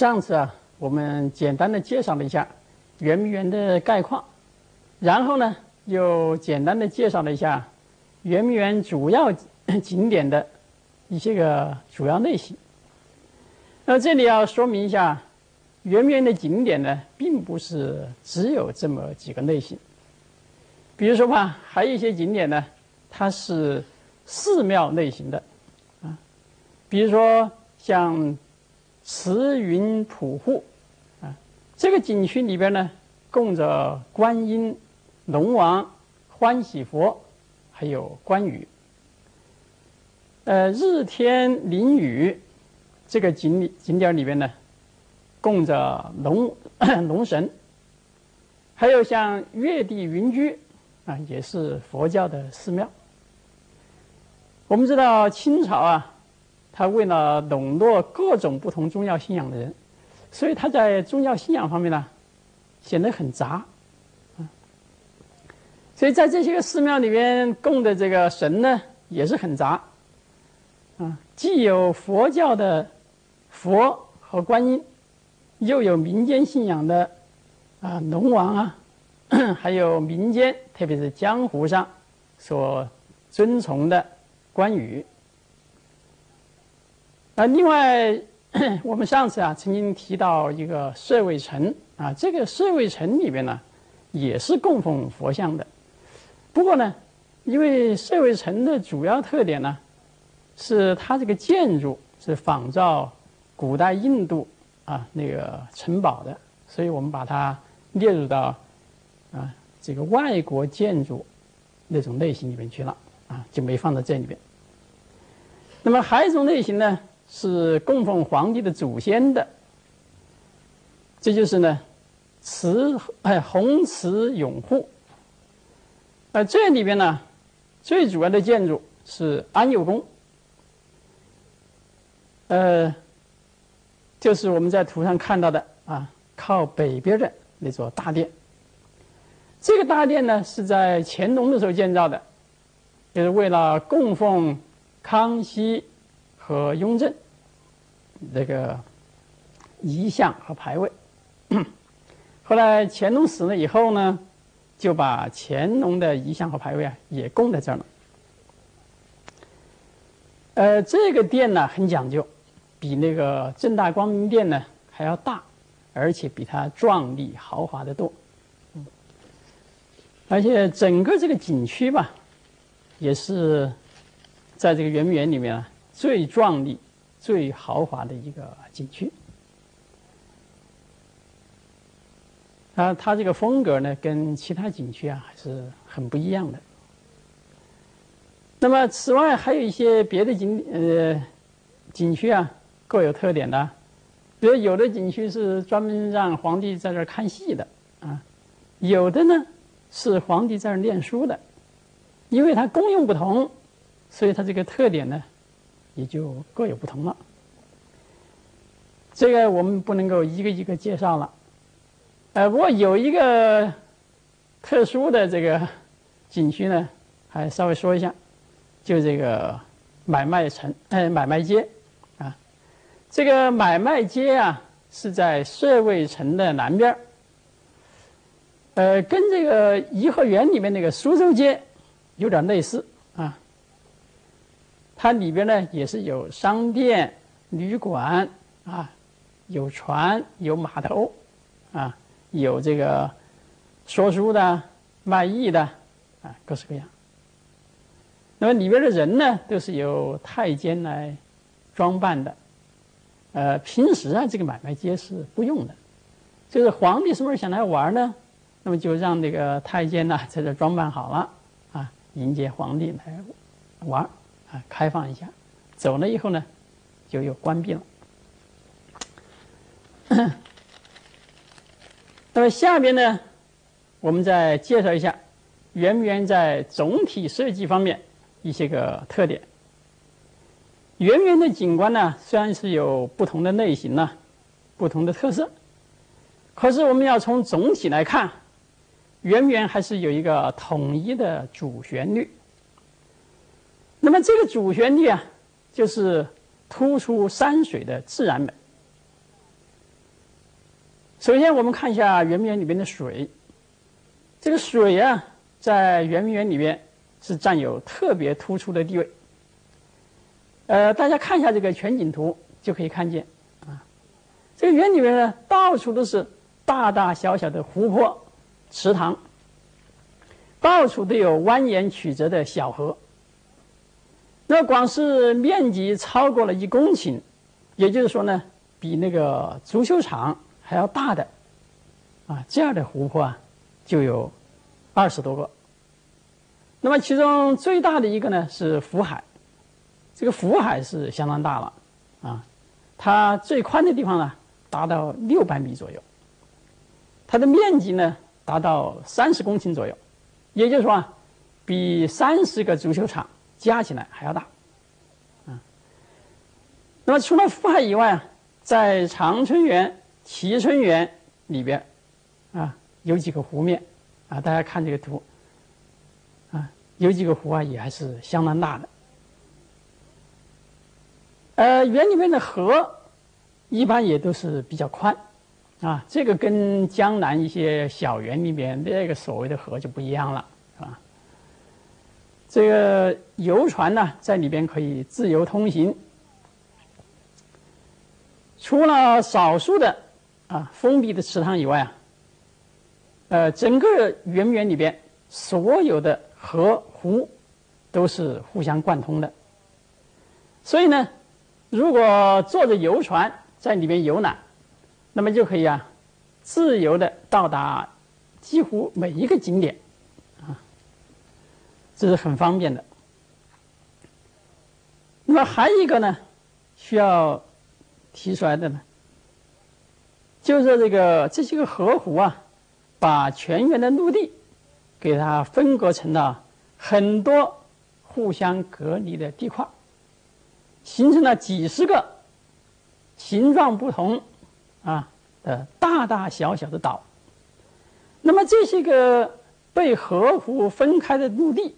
上次啊，我们简单的介绍了一下圆明园的概况，然后呢，又简单的介绍了一下圆明园主要景点的一些个主要类型。那这里要说明一下，圆明园的景点呢，并不是只有这么几个类型。比如说吧，还有一些景点呢，它是寺庙类型的，啊，比如说像。慈云普护，啊，这个景区里边呢，供着观音、龙王、欢喜佛，还有关羽。呃，日天淋雨，这个景景点里边呢，供着龙 龙神，还有像月地云居，啊，也是佛教的寺庙。我们知道清朝啊。他为了笼络各种不同宗教信仰的人，所以他在宗教信仰方面呢，显得很杂，啊，所以在这些个寺庙里面供的这个神呢，也是很杂，啊，既有佛教的佛和观音，又有民间信仰的啊龙王啊，还有民间特别是江湖上所尊崇的关羽。啊，另外，我们上次啊曾经提到一个舍卫城啊，这个舍卫城里边呢也是供奉佛像的。不过呢，因为舍卫城的主要特点呢是它这个建筑是仿照古代印度啊那个城堡的，所以我们把它列入到啊这个外国建筑那种类型里面去了啊，就没放在这里边。那么还有一种类型呢？是供奉皇帝的祖先的，这就是呢，慈哎弘慈永护。那这里边呢，最主要的建筑是安佑宫，呃，就是我们在图上看到的啊，靠北边的那座大殿。这个大殿呢，是在乾隆的时候建造的，就是为了供奉康熙。和雍正那个遗像和牌位，后来乾隆死了以后呢，就把乾隆的遗像和牌位啊也供在这儿了。呃，这个殿呢很讲究，比那个正大光明殿呢还要大，而且比它壮丽豪华的多。而且整个这个景区吧，也是在这个圆明园里面啊。最壮丽、最豪华的一个景区，啊，它这个风格呢，跟其他景区啊还是很不一样的。那么，此外还有一些别的景呃景区啊，各有特点的。比如，有的景区是专门让皇帝在这儿看戏的啊，有的呢是皇帝在这儿念书的，因为它功用不同，所以它这个特点呢。也就各有不同了。这个我们不能够一个一个介绍了，呃，不过有一个特殊的这个景区呢，还稍微说一下，就这个买卖城，呃，买卖街啊，这个买卖街啊是在社卫城的南边呃，跟这个颐和园里面那个苏州街有点类似。它里边呢也是有商店、旅馆啊，有船、有码头，啊，有这个说书的、卖艺的，啊，各式各样。那么里边的人呢，都是由太监来装扮的。呃，平时啊，这个买卖街是不用的，就是皇帝什么时候想来玩呢，那么就让那个太监呢在这装扮好了，啊，迎接皇帝来玩。啊，开放一下，走了以后呢，就又关闭了。那么下边呢，我们再介绍一下圆明园在总体设计方面一些个特点。圆明园的景观呢，虽然是有不同的类型呢，不同的特色，可是我们要从总体来看，圆明园还是有一个统一的主旋律。那么这个主旋律啊，就是突出山水的自然美。首先，我们看一下圆明园里边的水。这个水啊，在圆明园里面是占有特别突出的地位。呃，大家看一下这个全景图，就可以看见啊，这个园里面呢，到处都是大大小小的湖泊、池塘，到处都有蜿蜒曲折的小河。那光是面积超过了一公顷，也就是说呢，比那个足球场还要大的啊，这样的湖泊啊。就有二十多个。那么其中最大的一个呢是福海，这个福海是相当大了啊，它最宽的地方呢达到六百米左右，它的面积呢达到三十公顷左右，也就是说啊，比三十个足球场加起来还要大啊。那么除了福海以外啊，在长春园、蕲春园里边啊。有几个湖面，啊，大家看这个图，啊，有几个湖啊，也还是相当大的。呃，园里面的河一般也都是比较宽，啊，这个跟江南一些小园里面那个所谓的河就不一样了，这个游船呢，在里边可以自由通行，除了少数的啊封闭的池塘以外啊。呃，整个圆明园里边所有的河湖都是互相贯通的，所以呢，如果坐着游船在里面游览，那么就可以啊，自由的到达几乎每一个景点，这是很方便的。那么还有一个呢，需要提出来的呢，就是这个这些个河湖啊。把全园的陆地给它分割成了很多互相隔离的地块，形成了几十个形状不同啊的大大小小的岛。那么这些个被河湖分开的陆地，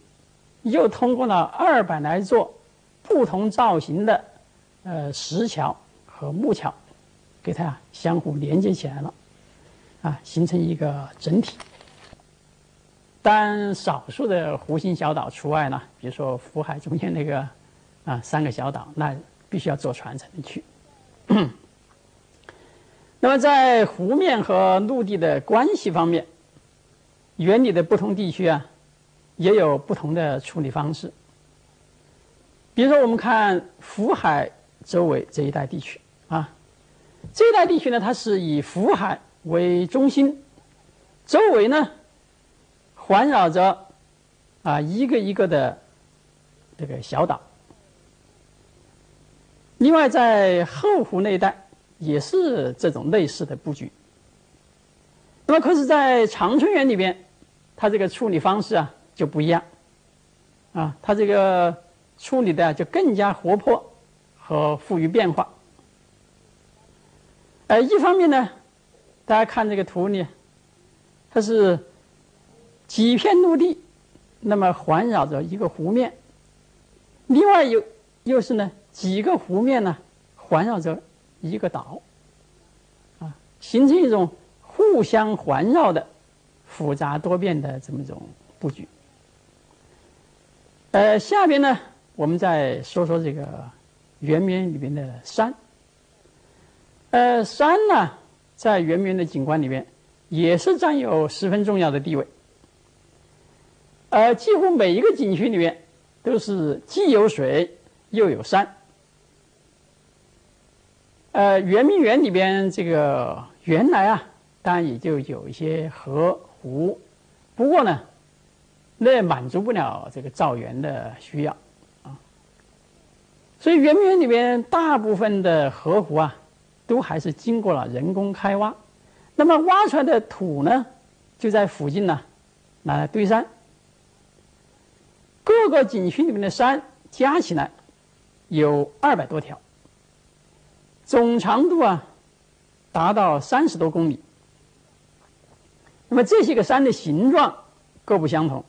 又通过了二百来座不同造型的呃石桥和木桥，给它相互连接起来了。啊，形成一个整体。但少数的湖心小岛除外呢，比如说福海中间那个啊三个小岛，那必须要坐船才能去。那么在湖面和陆地的关系方面，原理的不同地区啊，也有不同的处理方式。比如说，我们看福海周围这一带地区啊，这一带地区呢，它是以福海。为中心，周围呢环绕着啊一个一个的这个小岛。另外，在后湖那一带也是这种类似的布局。那么，可是，在长春园里边，它这个处理方式啊就不一样，啊，它这个处理的就更加活泼和富于变化。呃，一方面呢。大家看这个图呢，它是几片陆地，那么环绕着一个湖面，另外又又是呢几个湖面呢环绕着一个岛，啊，形成一种互相环绕的复杂多变的这么一种布局。呃，下边呢，我们再说说这个圆明园里面的山。呃，山呢。在圆明园的景观里面，也是占有十分重要的地位。呃，几乎每一个景区里面都是既有水又有山。呃，圆明园里边这个原来啊，当然也就有一些河湖，不过呢，那满足不了这个造园的需要啊。所以圆明园里边大部分的河湖啊。都还是经过了人工开挖，那么挖出来的土呢，就在附近呢拿来堆山。各个景区里面的山加起来有二百多条，总长度啊达到三十多公里。那么这些个山的形状各不相同，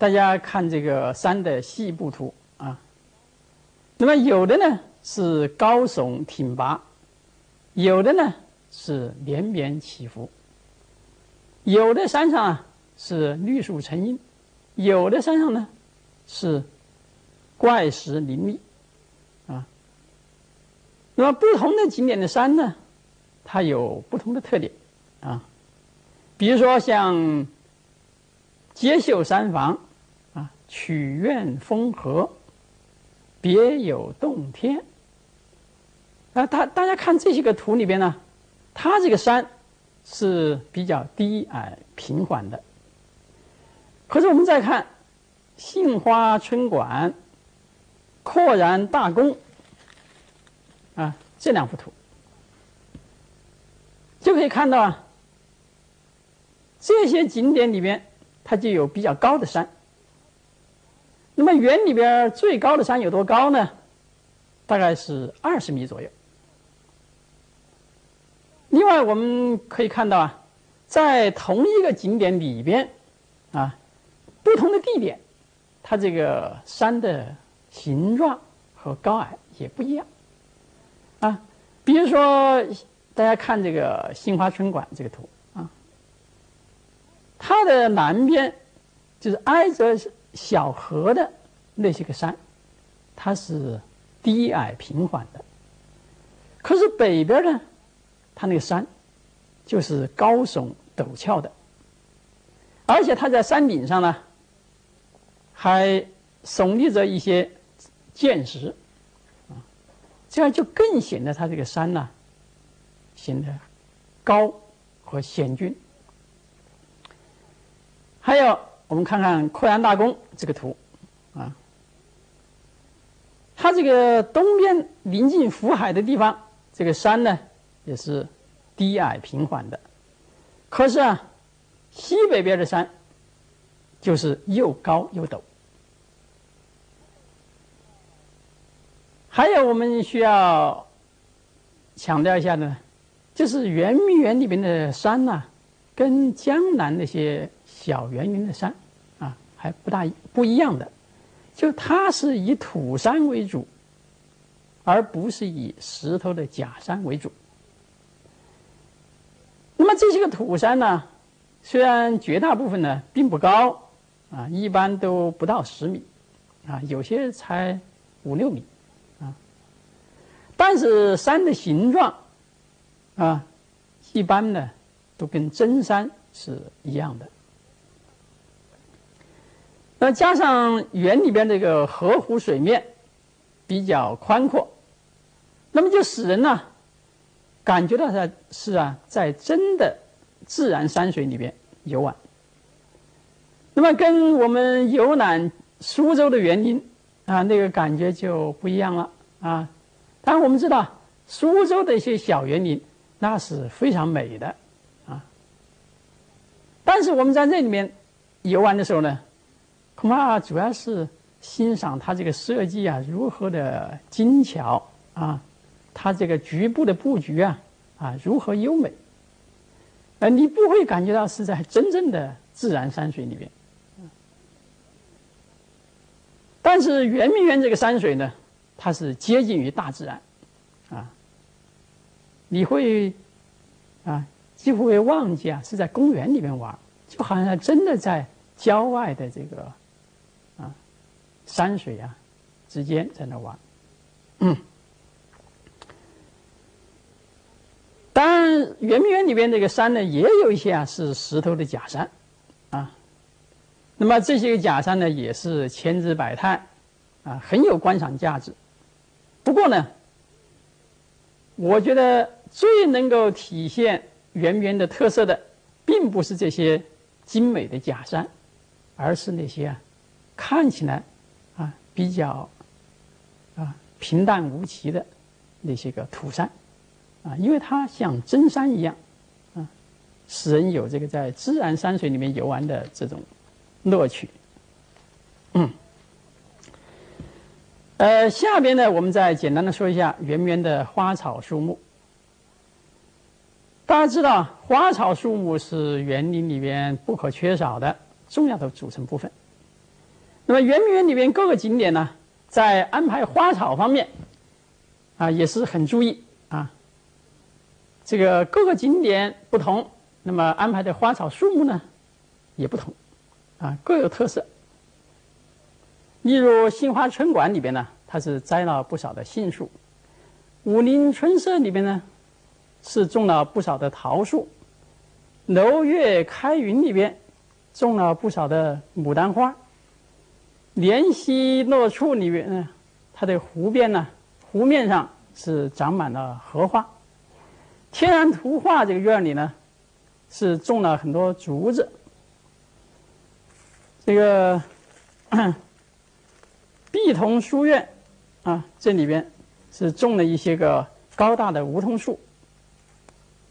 大家看这个山的细部图啊，那么有的呢。是高耸挺拔，有的呢是连绵起伏，有的山上啊是绿树成荫，有的山上呢是怪石林立，啊。那么不同的景点的山呢，它有不同的特点，啊，比如说像接秀山房，曲院风和，别有洞天。啊，大大家看这些个图里边呢，它这个山是比较低矮平缓的。可是我们再看杏花春馆、阔然大宫啊这两幅图，就可以看到啊，这些景点里边它就有比较高的山。那么园里边最高的山有多高呢？大概是二十米左右。另外，我们可以看到啊，在同一个景点里边，啊，不同的地点，它这个山的形状和高矮也不一样，啊，比如说大家看这个杏花春馆这个图啊，它的南边就是挨着小河的那些个山，它是低矮平缓的，可是北边呢？它那个山，就是高耸陡峭的，而且它在山顶上呢，还耸立着一些剑石，啊，这样就更显得它这个山呢，显得高和险峻。还有，我们看看阔然大宫这个图，啊，它这个东边临近福海的地方，这个山呢。也是低矮平缓的，可是啊，西北边的山就是又高又陡。还有我们需要强调一下呢，就是圆明园里边的山呐，跟江南那些小园林的山啊还不大不一样的，就它是以土山为主，而不是以石头的假山为主。那么这些个土山呢，虽然绝大部分呢并不高，啊，一般都不到十米，啊，有些才五六米，啊，但是山的形状，啊，一般呢都跟真山是一样的。那加上园里边这个河湖水面比较宽阔，那么就使人呢。感觉到它是啊，在真的自然山水里边游玩。那么跟我们游览苏州的园林啊，那个感觉就不一样了啊。当然我们知道苏州的一些小园林那是非常美的啊。但是我们在这里面游玩的时候呢，恐怕主要是欣赏它这个设计啊如何的精巧啊。它这个局部的布局啊，啊，如何优美？呃，你不会感觉到是在真正的自然山水里边。但是圆明园这个山水呢，它是接近于大自然，啊，你会啊，几乎会忘记啊是在公园里面玩，就好像真的在郊外的这个山水啊之间在那玩，嗯。当然，圆明园里边这个山呢，也有一些啊是石头的假山，啊，那么这些个假山呢，也是千姿百态，啊，很有观赏价值。不过呢，我觉得最能够体现圆明园的特色的，并不是这些精美的假山，而是那些啊看起来比较啊平淡无奇的那些个土山。啊，因为它像真山一样，啊，使人有这个在自然山水里面游玩的这种乐趣。嗯，呃，下边呢，我们再简单的说一下圆明园的花草树木。大家知道，花草树木是园林里边不可缺少的重要的组成部分。那么，圆明园里边各个景点呢，在安排花草方面，啊，也是很注意啊。这个各个景点不同，那么安排的花草树木呢也不同，啊，各有特色。例如杏花春馆里边呢，它是栽了不少的杏树；武林春色里边呢，是种了不少的桃树；楼月开云里边，种了不少的牡丹花；莲溪落处里面呢，它的湖边呢，湖面上是长满了荷花。天然图画这个院里呢，是种了很多竹子。这个 碧桐书院啊，这里边是种了一些个高大的梧桐树。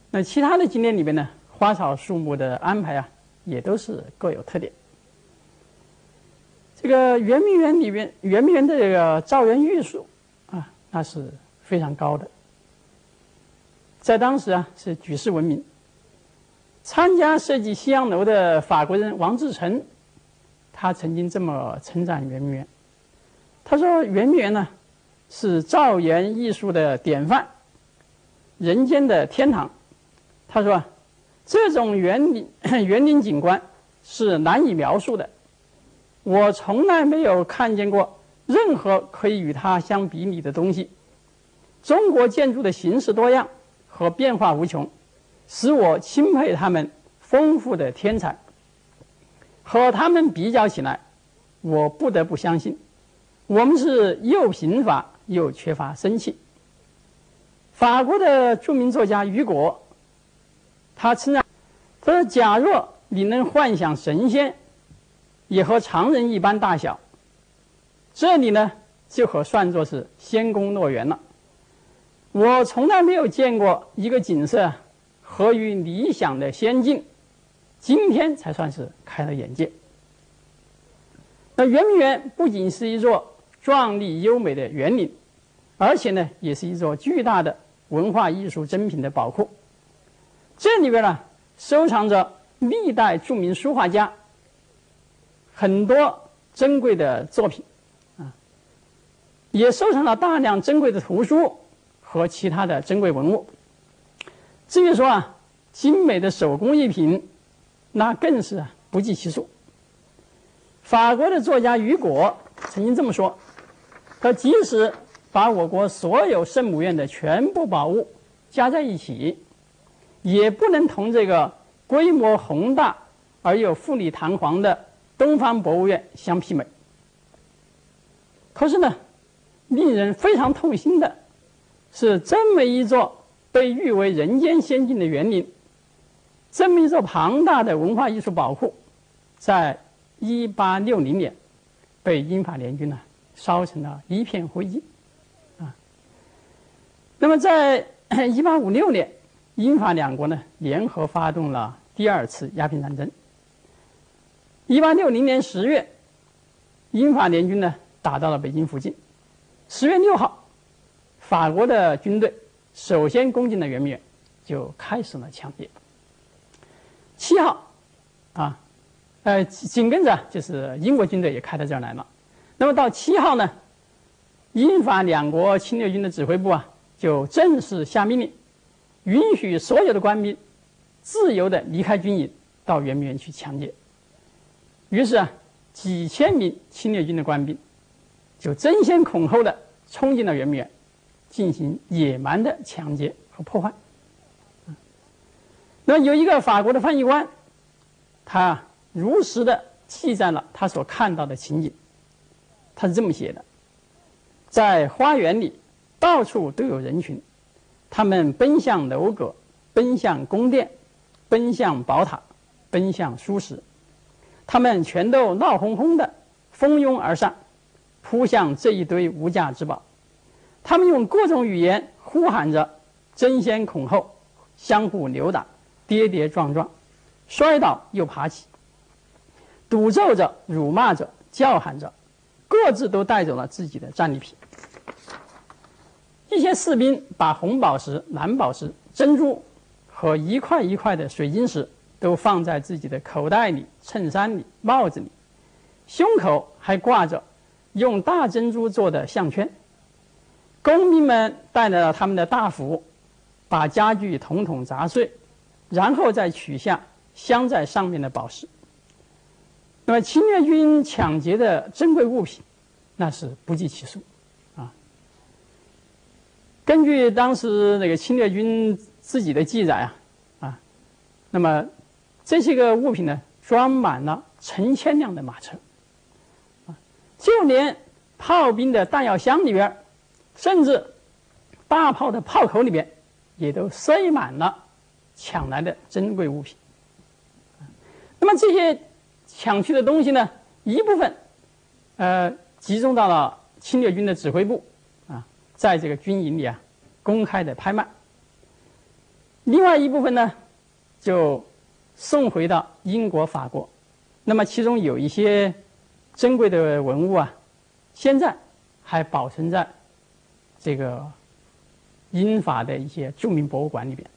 那其他的景点里边呢，花草树木的安排啊，也都是各有特点。这个圆明园里面，圆明园的这个造园艺术啊，那是非常高的。在当时啊，是举世闻名。参加设计西洋楼的法国人王志成，他曾经这么称赞圆明园。他说：“圆明园呢，是造园艺术的典范，人间的天堂。”他说：“这种园林 园林景观是难以描述的，我从来没有看见过任何可以与它相比拟的东西。中国建筑的形式多样。”和变化无穷，使我钦佩他们丰富的天才。和他们比较起来，我不得不相信，我们是又贫乏又缺乏生气。法国的著名作家雨果，他称赞他说：“假若你能幻想神仙，也和常人一般大小，这里呢，就可算作是仙宫乐园了。”我从来没有见过一个景色合于理想的仙境，今天才算是开了眼界。那圆明园不仅是一座壮丽优美的园林，而且呢，也是一座巨大的文化艺术珍品的宝库。这里边呢，收藏着历代著名书画家很多珍贵的作品，啊，也收藏了大量珍贵的图书。和其他的珍贵文物。至于说啊，精美的手工艺品，那更是不计其数。法国的作家雨果曾经这么说：“他即使把我国所有圣母院的全部宝物加在一起，也不能同这个规模宏大而又富丽堂皇的东方博物院相媲美。”可是呢，令人非常痛心的。是这么一座被誉为人间仙境的园林，这么一座庞大的文化艺术宝库，在一八六零年被英法联军呢烧成了一片灰烬，啊。那么在一八五六年，英法两国呢联合发动了第二次鸦片战争。一八六零年十月，英法联军呢打到了北京附近，十月六号。法国的军队首先攻进了圆明园，就开始了抢劫。七号，啊，呃，紧跟着就是英国军队也开到这儿来了。那么到七号呢，英法两国侵略军的指挥部啊，就正式下命令，允许所有的官兵自由的离开军营，到圆明园去抢劫。于是啊，几千名侵略军的官兵就争先恐后的冲进了圆明园。进行野蛮的抢劫和破坏。那有一个法国的翻译官，他如实的记载了他所看到的情景。他是这么写的：在花园里，到处都有人群，他们奔向楼阁，奔向宫殿，奔向宝塔，奔向书室。他们全都闹哄哄的蜂拥而上，扑向这一堆无价之宝。他们用各种语言呼喊着，争先恐后，相互扭打，跌跌撞撞，摔倒又爬起，赌咒着，辱骂着，叫喊着，各自都带走了自己的战利品。一些士兵把红宝石、蓝宝石、珍珠和一块一块的水晶石都放在自己的口袋里、衬衫里、帽子里，胸口还挂着用大珍珠做的项圈。公民们带来了他们的大斧、把家具统统砸碎，然后再取下镶在上面的宝石。那么侵略军抢劫的珍贵物品，那是不计其数，啊。根据当时那个侵略军自己的记载啊，啊，那么这些个物品呢，装满了成千辆的马车，啊，就连炮兵的弹药箱里边，甚至大炮的炮口里边，也都塞满了抢来的珍贵物品。那么这些抢去的东西呢，一部分呃集中到了侵略军的指挥部啊，在这个军营里啊公开的拍卖；另外一部分呢，就送回到英国、法国。那么其中有一些珍贵的文物啊。现在还保存在这个英法的一些著名博物馆里边。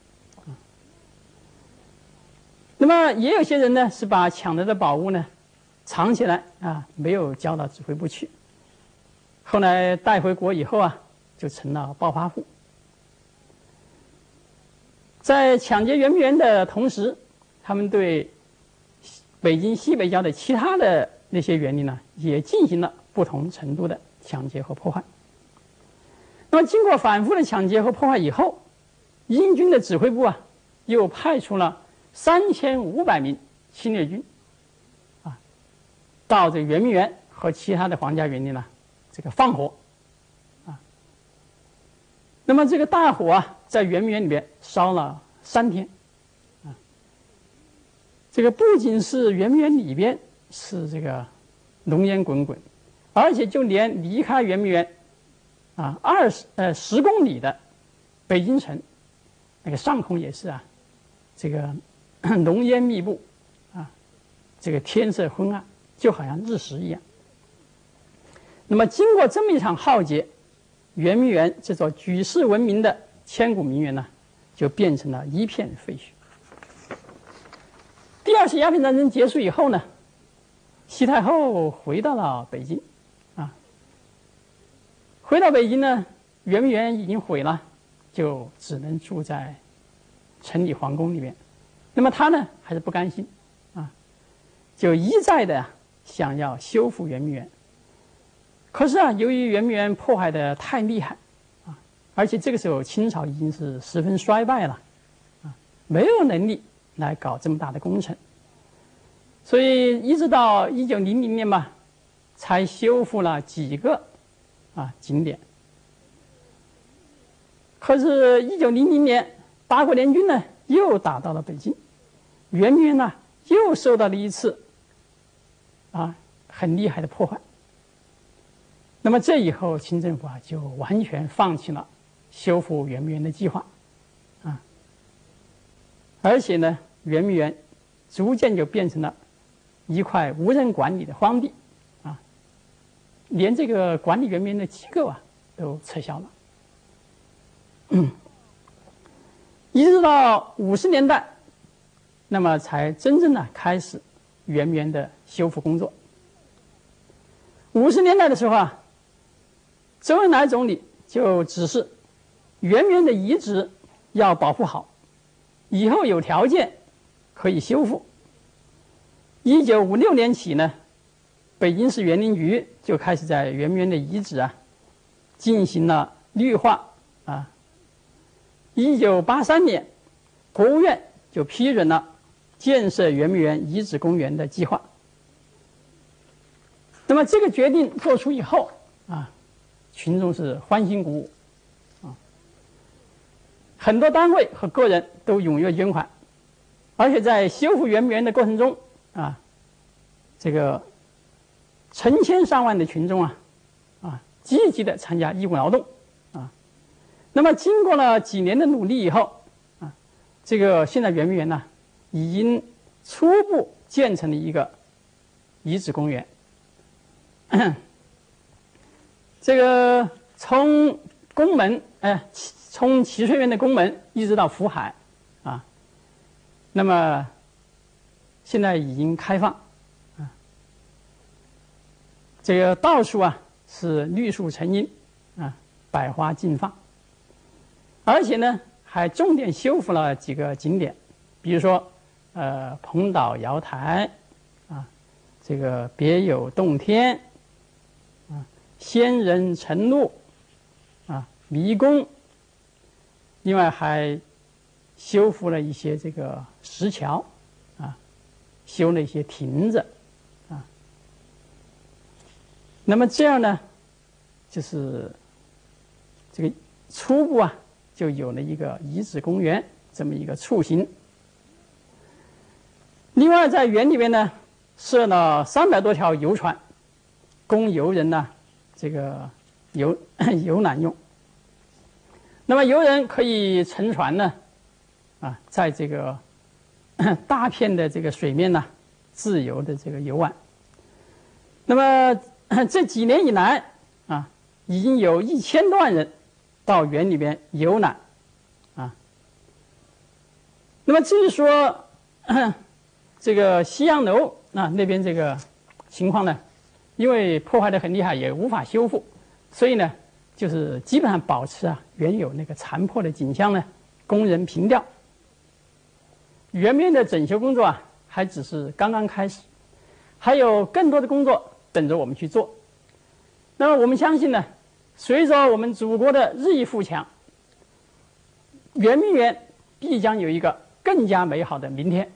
那么也有些人呢是把抢来的宝物呢藏起来啊，没有交到指挥部去。后来带回国以后啊，就成了暴发户。在抢劫圆明园的同时，他们对北京西北郊的其他的那些园林呢，也进行了。不同程度的抢劫和破坏。那么，经过反复的抢劫和破坏以后，英军的指挥部啊，又派出了三千五百名侵略军，啊，到这圆明园和其他的皇家园林呢，这个放火，啊。那么，这个大火啊，在圆明园里面烧了三天，这个不仅是圆明园里边是这个浓烟滚滚。而且就连离开圆明园，啊，二十呃十公里的北京城，那个上空也是啊，这个浓烟密布，啊，这个天色昏暗，就好像日食一样。那么经过这么一场浩劫，圆明园这座举世闻名的千古名园呢，就变成了一片废墟。第二次鸦片战争结束以后呢，西太后回到了北京。啊回到北京呢，圆明园已经毁了，就只能住在城里皇宫里面。那么他呢，还是不甘心，啊，就一再的想要修复圆明园。可是啊，由于圆明园破坏的太厉害，啊，而且这个时候清朝已经是十分衰败了，啊，没有能力来搞这么大的工程，所以一直到一九零零年吧，才修复了几个。啊，景点。可是，一九零零年，八国联军呢又打到了北京，圆明园呢又受到了一次啊很厉害的破坏。那么这以后，清政府啊就完全放弃了修复圆明园的计划，啊，而且呢，圆明园逐渐就变成了一块无人管理的荒地。啊连这个管理圆明的机构啊都撤销了，嗯，一直到五十年代，那么才真正的开始圆明园的修复工作。五十年代的时候啊，周恩来总理就指示圆明园的遗址要保护好，以后有条件可以修复。一九五六年起呢。北京市园林局就开始在圆明园的遗址啊，进行了绿化啊。一九八三年，国务院就批准了建设圆明园遗址公园的计划。那么这个决定做出以后啊，群众是欢欣鼓舞啊，很多单位和个人都踊跃捐款，而且在修复圆明园的过程中啊，这个。成千上万的群众啊，啊，积极的参加义务劳动，啊，那么经过了几年的努力以后，啊，这个现在圆明园呢，已经初步建成了一个遗址公园。这个从宫门，哎，从蕲翠园的宫门一直到福海，啊，那么现在已经开放。啊这个到处啊是绿树成荫，啊百花竞放，而且呢还重点修复了几个景点，比如说，呃，蓬岛瑶台，啊，这个别有洞天，啊，仙人城路，啊，迷宫。另外还修复了一些这个石桥，修了一些亭子，啊。那么这样呢，就是这个初步啊。就有了一个遗址公园这么一个雏形。另外，在园里面呢，设了三百多条游船，供游人呢这个游 游览用。那么，游人可以乘船呢，啊，在这个 大片的这个水面呢，自由的这个游玩。那么这几年以来啊，已经有一千多万人。到园里边游览，啊，那么至于说这个西洋楼啊那边这个情况呢，因为破坏的很厉害，也无法修复，所以呢，就是基本上保持啊原有那个残破的景象呢，供人凭吊。圆明园的整修工作啊，还只是刚刚开始，还有更多的工作等着我们去做。那么我们相信呢。随着我们祖国的日益富强，圆明园必将有一个更加美好的明天。